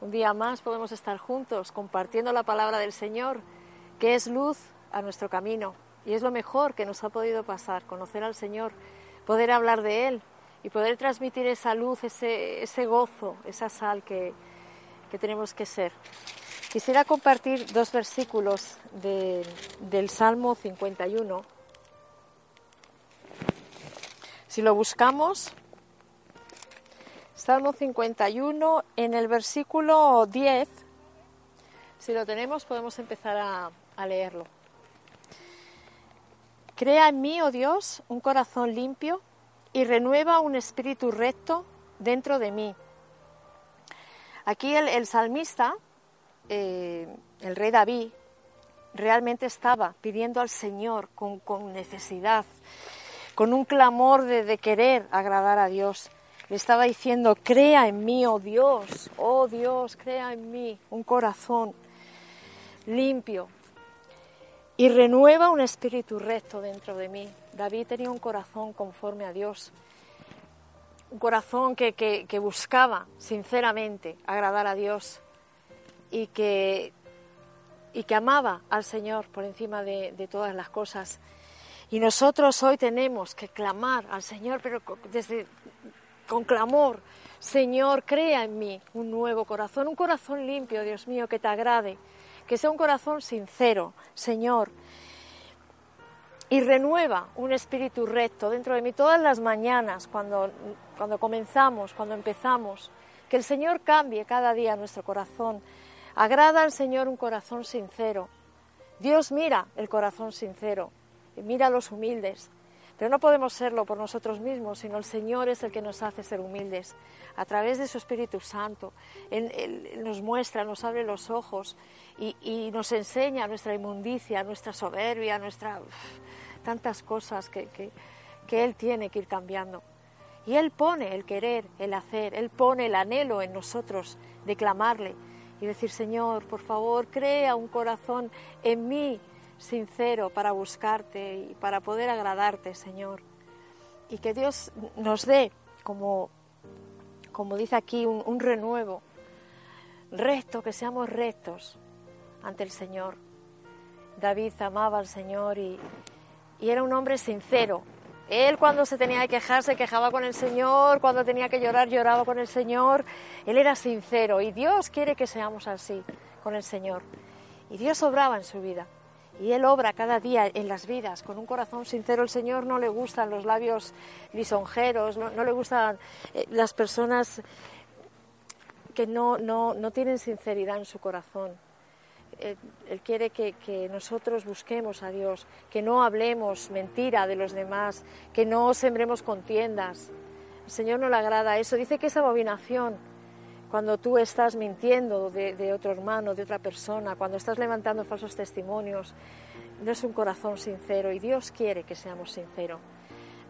Un día más podemos estar juntos compartiendo la palabra del Señor, que es luz a nuestro camino. Y es lo mejor que nos ha podido pasar, conocer al Señor, poder hablar de Él y poder transmitir esa luz, ese, ese gozo, esa sal que, que tenemos que ser. Quisiera compartir dos versículos de- del Salmo 51. Si lo buscamos, Salmo 51, en el versículo 10, si lo tenemos podemos empezar a, leerlo. Crea en mí, oh Dios, un corazón limpio y renueva un espíritu recto dentro de mí. Aquí el, salmista, eh, el rey David, realmente estaba pidiendo al Señor con, necesidad, con un clamor de querer agradar a Dios. Le estaba diciendo, crea en mí, oh Dios, oh Dios, crea en mí un corazón limpio y renueva un espíritu recto dentro de mí. David tenía un corazón conforme a Dios, un corazón que, que- que buscaba sinceramente agradar a Dios y que, y que amaba al Señor por encima de, de todas las cosas. Y nosotros hoy tenemos que clamar al Señor, pero desde con clamor, Señor, crea en mí un nuevo corazón, un corazón limpio, Dios mío, que te agrade, que sea un corazón sincero, Señor, y renueva un espíritu recto dentro de mí todas las mañanas cuando, cuando comenzamos, cuando empezamos, que el Señor cambie cada día nuestro corazón. Agrada al Señor un corazón sincero. Dios mira el corazón sincero, y mira a los humildes. Pero no podemos serlo por nosotros mismos, sino el Señor es el que nos hace ser humildes. A través de su Espíritu Santo, Él, nos muestra, nos abre los ojos y, nos enseña nuestra inmundicia, nuestra soberbia, nuestra tantas cosas que, que- que Él tiene que ir cambiando. Y Él pone el querer, el hacer, Él pone el anhelo en nosotros de clamarle y decir, Señor, por favor, crea un corazón en mí sincero para buscarte y para poder agradarte, Señor. Y que Dios nos dé, como, como dice aquí, un, renuevo, recto, que seamos rectos ante el Señor. David amaba al Señor y, y era un hombre sincero. Él cuando se tenía que quejar se quejaba con el Señor, cuando tenía que llorar lloraba con el Señor. Él era sincero y Dios quiere que seamos así con el Señor. Y Dios obraba en su vida. Y Él obra cada día en las vidas con un corazón sincero. El Señor no le gustan los labios lisonjeros, no, le gustan eh, las personas que no, no, no tienen sinceridad en su corazón. Él, Él quiere que, que nosotros busquemos a Dios, que no hablemos mentira de los demás, que no sembremos contiendas. El Señor no le agrada eso. Dice que es abominación cuando tú estás mintiendo de, otro hermano, de otra persona, cuando estás levantando falsos testimonios. No es un corazón sincero y Dios quiere que seamos sinceros.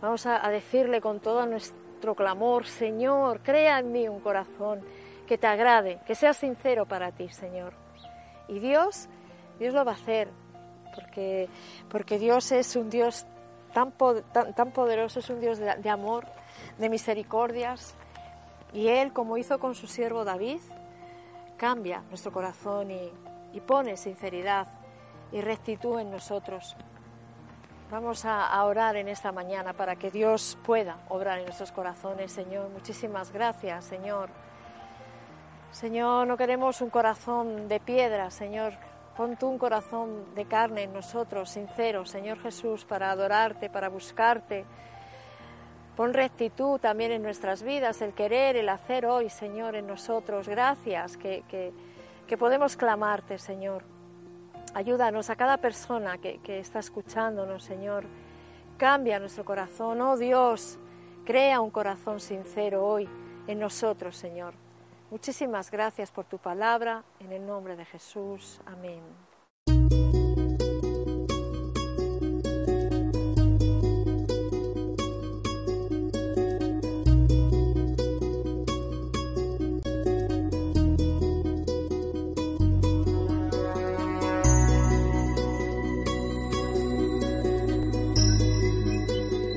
Vamos a, decirle con todo nuestro clamor, Señor, crea en mí un corazón que te agrade, que sea sincero para ti, Señor. Y Dios, Dios lo va a hacer, porque, porque Dios es un Dios tan, tan, poderoso, es un Dios de amor, de misericordias. Y Él, como hizo con su siervo David, cambia nuestro corazón y, pone sinceridad y rectitud en nosotros. Vamos a, a orar en esta mañana para que Dios pueda obrar en nuestros corazones, Señor. Muchísimas gracias, Señor. Señor, no queremos un corazón de piedra, Señor. Pon tú un corazón de carne en nosotros, sincero, Señor Jesús, para adorarte, para buscarte. Pon rectitud también en nuestras vidas, el querer, el hacer hoy, Señor, en nosotros. Gracias que, que, podemos clamarte, Señor. Ayúdanos a cada persona que, que está escuchándonos, Señor. Cambia nuestro corazón. Oh Dios, crea un corazón sincero hoy en nosotros, Señor. Muchísimas gracias por tu palabra, en el nombre de Jesús. Amén.